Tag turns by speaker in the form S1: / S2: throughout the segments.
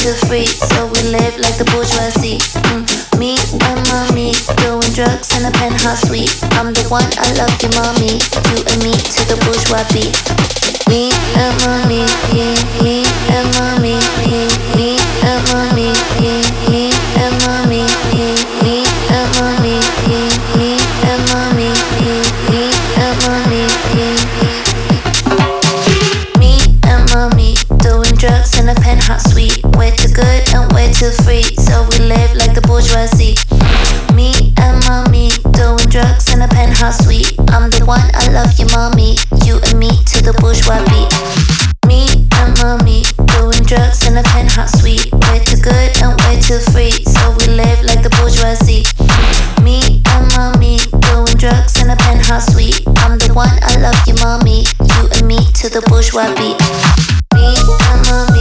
S1: to free, so we live like the bourgeoisie. Mm. Me and mommy doing drugs in a penthouse suite. I'm the one I love you, mommy. You and me to the bourgeois beat. Me and mommy, me, me and mommy. Me. bourgeoisie. Me and mommy doing drugs in a penthouse suite. I'm the one I love you, mommy. You and me to the bourgeois beat. Me and mommy doing drugs in a penthouse suite. We're too good and we're too free, so we live like the bourgeoisie. Me and mommy doing drugs in a penthouse suite. I'm the one I love you, mommy. You and me to the bourgeois beat. Me and mommy.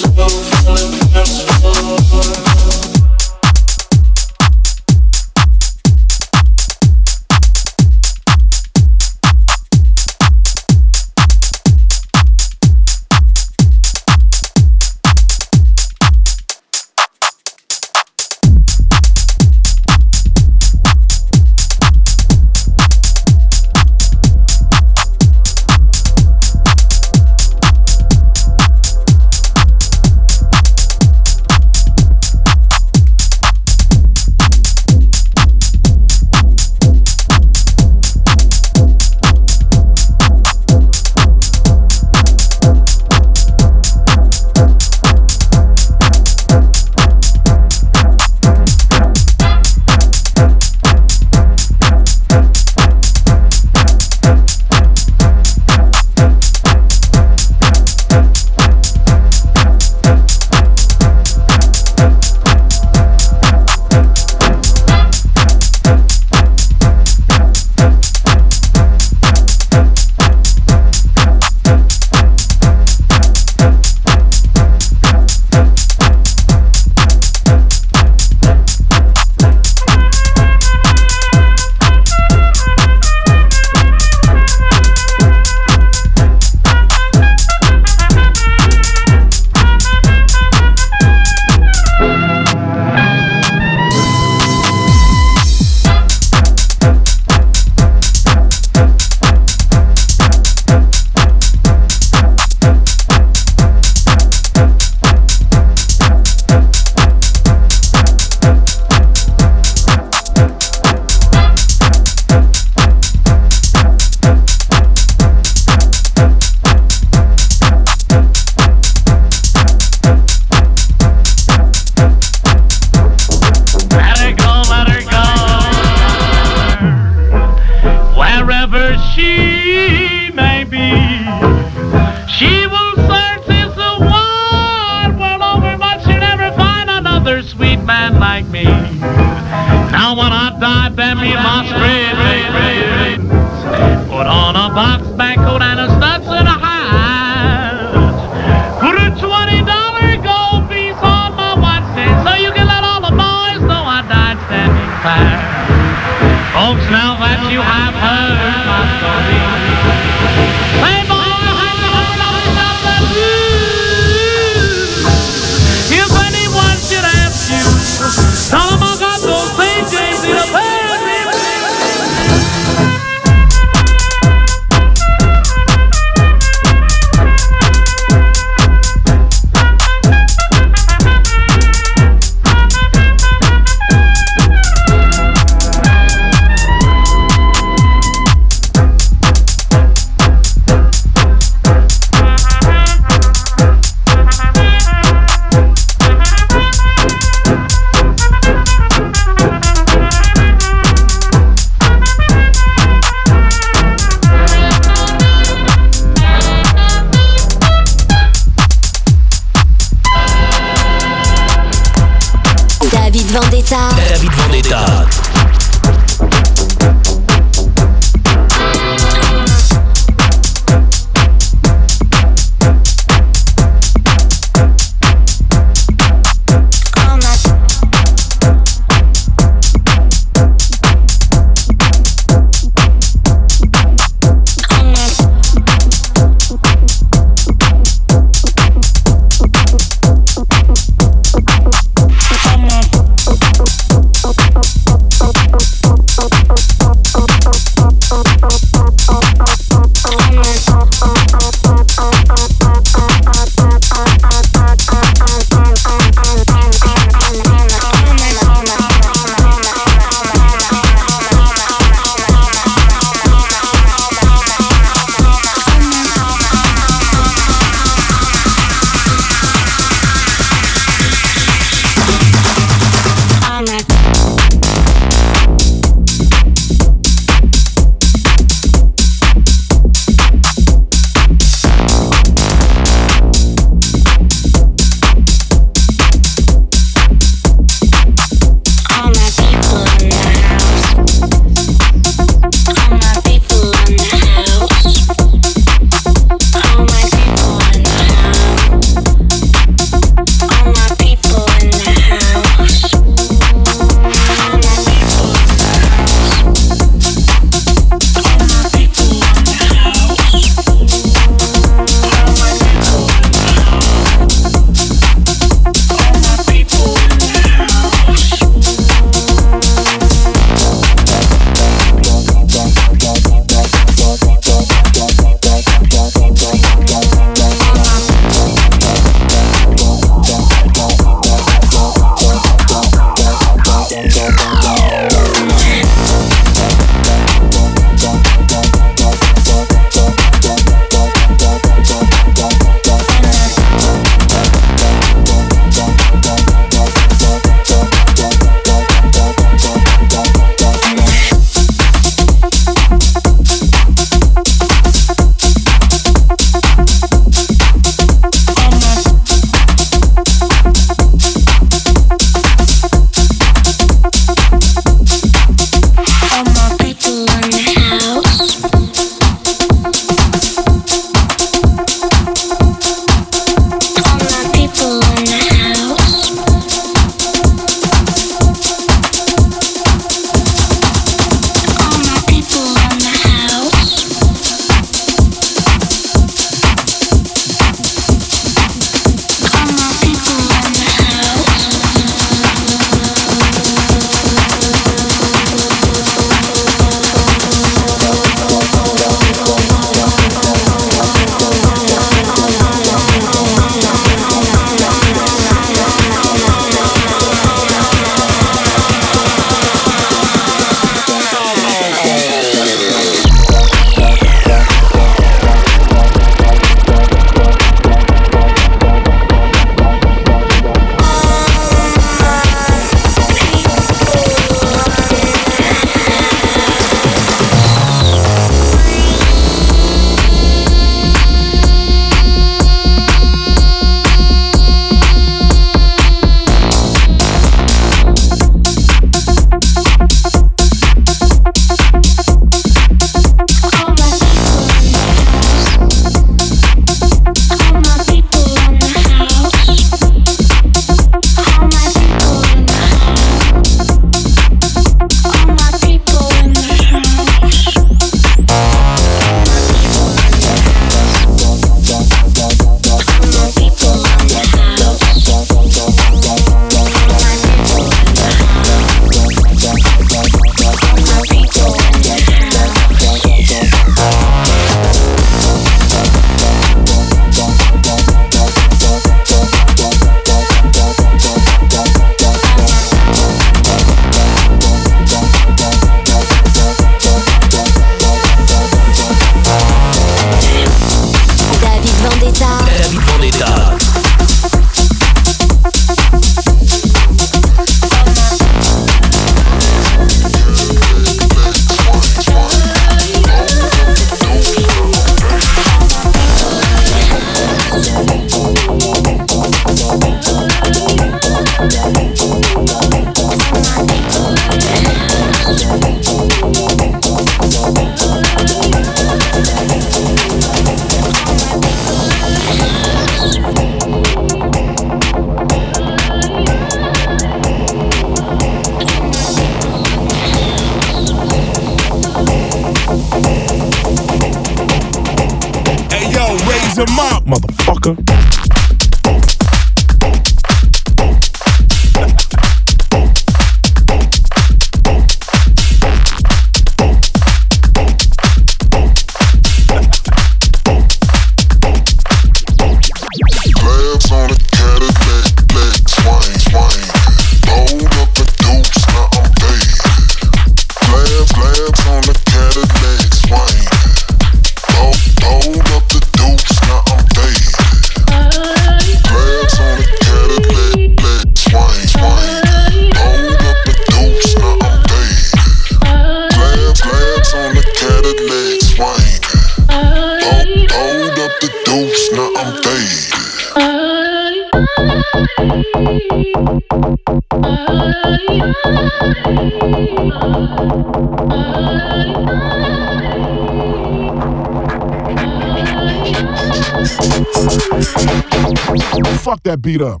S2: Fuck that beat up.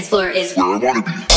S3: Dance floor is Where I wanna be.